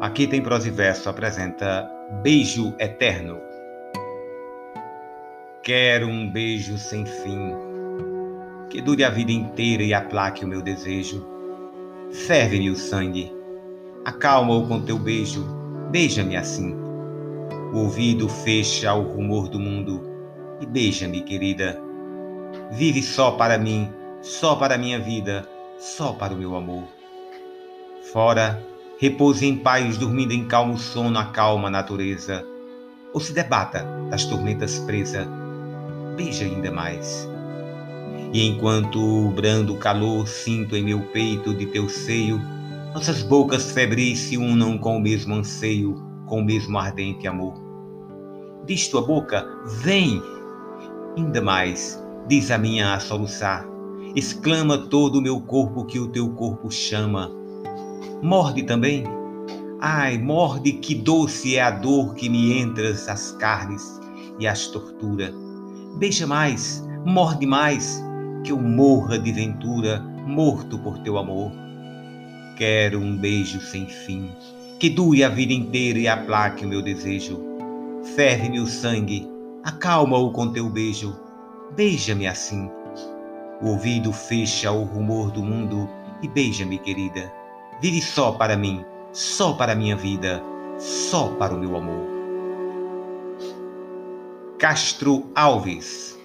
Aqui tem prosa e verso apresenta Beijo Eterno. Quero um beijo sem fim, que dure a vida inteira e aplaque o meu desejo. Ferve-me o sangue, acalma-o com teu beijo, beija-me assim. O ouvido fecha ao rumor do mundo e beija-me, querida. Vive só para mim, só para minha vida, só para o meu amor. Fora, repouse em paz, dormindo em calmo sono a calma natureza, ou se debata das tormentas presa, beija ainda mais. E enquanto o brando calor sinto em meu peito de teu seio, nossas bocas febris se unam com o mesmo anseio, com o mesmo ardente amor. Diz tua boca, vem! Ainda mais, diz a minha a soluçar, exclama todo o meu corpo que o teu corpo chama Morde também. Ai, morde, que doce é a dor que me entras as carnes e as tortura. Beija mais, morde mais, que eu morra de ventura, morto por teu amor. Quero um beijo sem fim, que dure a vida inteira e aplaque o meu desejo. Ferve-me o sangue, acalma-o com teu beijo. Beija-me assim. O ouvido fecha o rumor do mundo e beija-me, querida Vive só para mim, só para a minha vida, só para o meu amor. Castro Alves